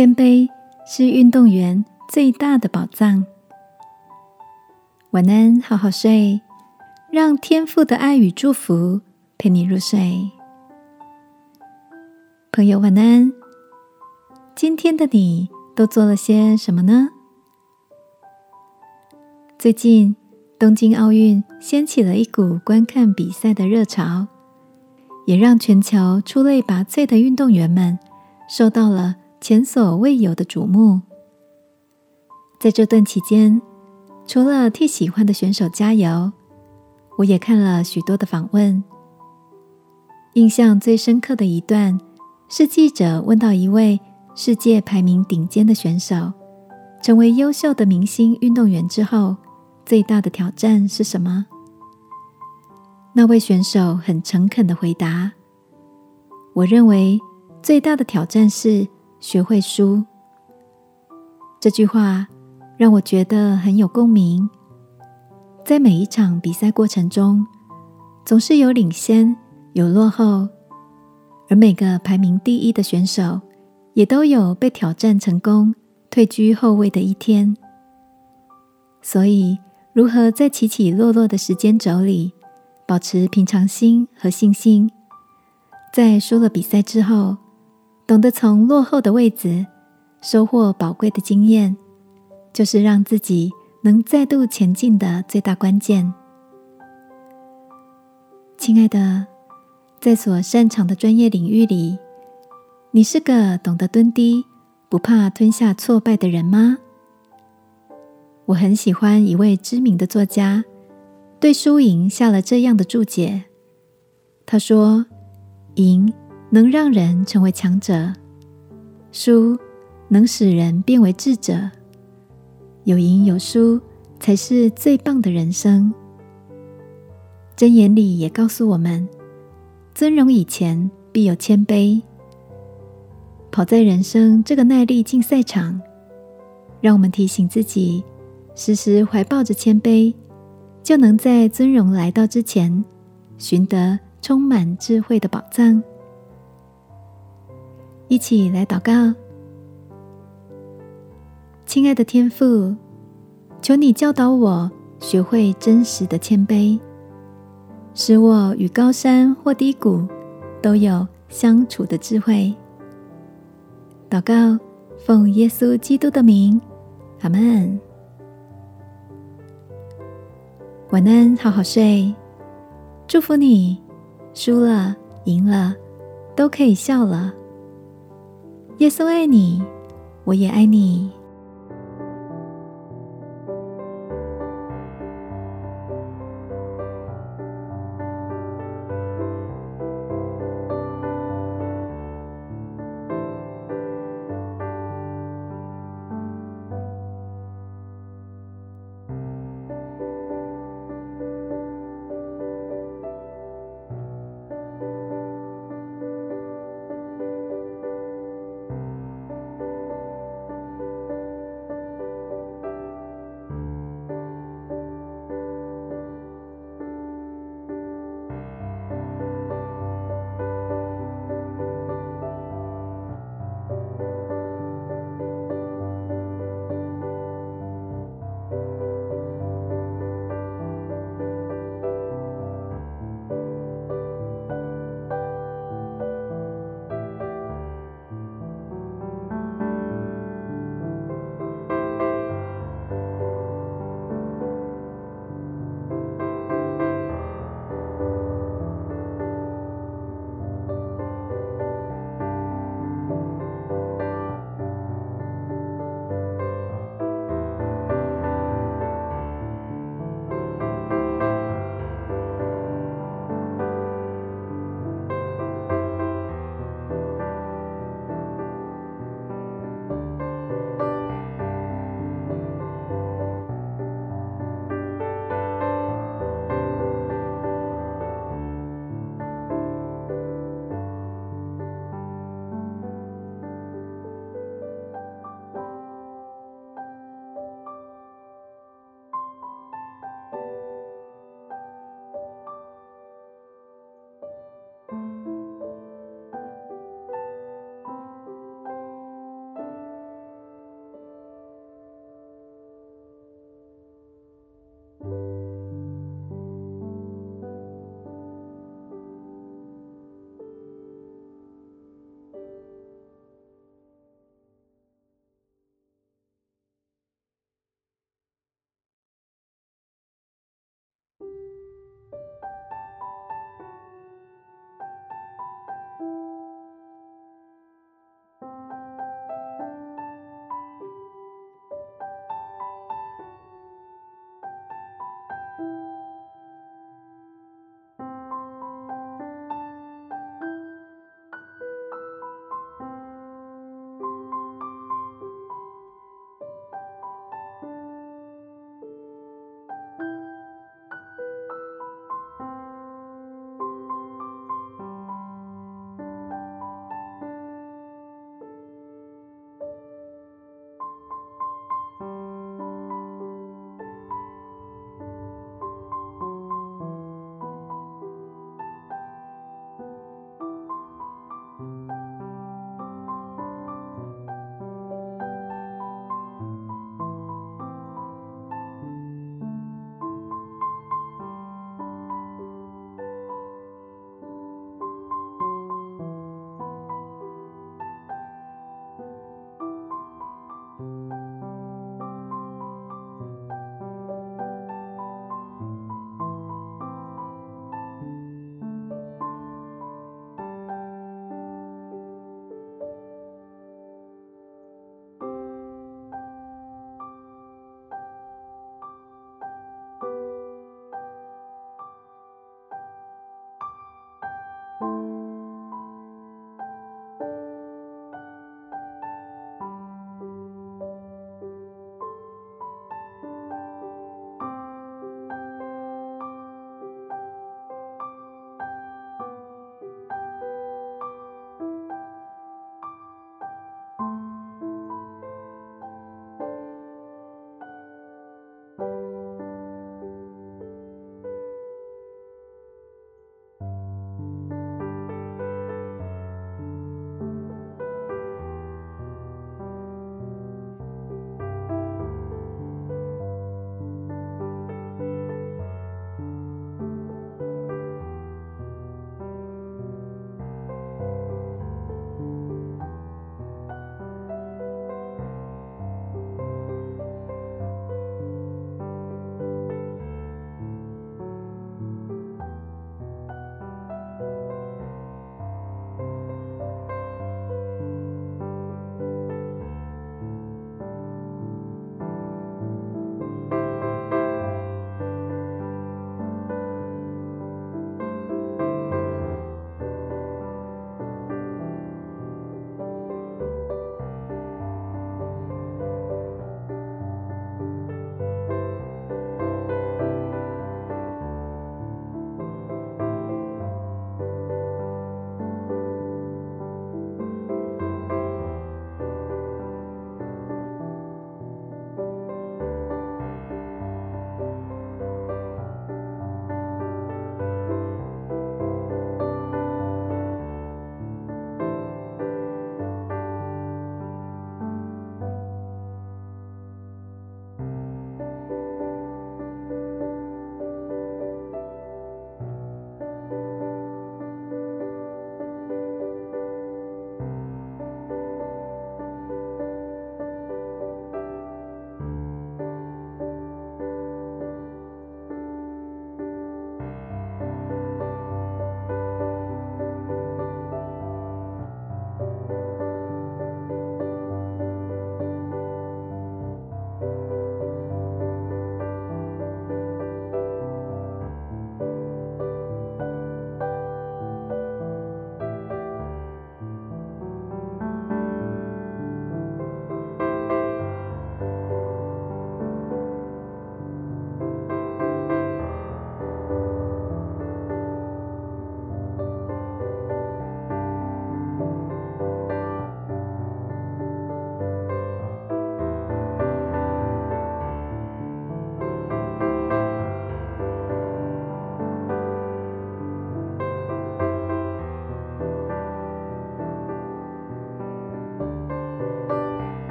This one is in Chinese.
谦卑是运动员最大的宝藏。晚安，好好睡，让天父的爱与祝福陪你入睡。朋友，晚安。今天的你都做了些什么呢？最近，东京奥运掀起了一股观看比赛的热潮，也让全球出类拔萃的运动员们受到了前所未有的瞩目。在这段期间，除了替喜欢的选手加油，我也看了许多的访问。印象最深刻的一段是记者问到一位世界排名顶尖的选手，成为优秀的明星运动员之后。最大的挑战是什么？那位选手很诚恳的回答：“我认为最大的挑战是学会输。”这句话让我觉得很有共鸣。在每一场比赛过程中，总是有领先，有落后，而每个排名第一的选手也都有被挑战成功、退居后位的一天。所以。如何在起起落落的时间轴里保持平常心和信心？在输了比赛之后，懂得从落后的位置收获宝贵的经验，就是让自己能再度前进的最大关键。亲爱的，在所擅长的专业领域里，你是个懂得蹲低、不怕吞下挫败的人吗？我很喜欢一位知名的作家对输赢下了这样的注解。他说：“赢能让人成为强者，输能使人变为智者。有赢有输才是最棒的人生。”箴言里也告诉我们：“尊荣以前必有谦卑。”跑在人生这个耐力竞赛场，让我们提醒自己。时时怀抱着谦卑，就能在尊荣来到之前，寻得充满智慧的宝藏。一起来祷告，亲爱的天父，求你教导我学会真实的谦卑，使我与高山或低谷都有相处的智慧。祷告，奉耶稣基督的名，阿门。晚安，好好睡。祝福你，输了、赢了，都可以笑了。耶稣爱你，我也爱你。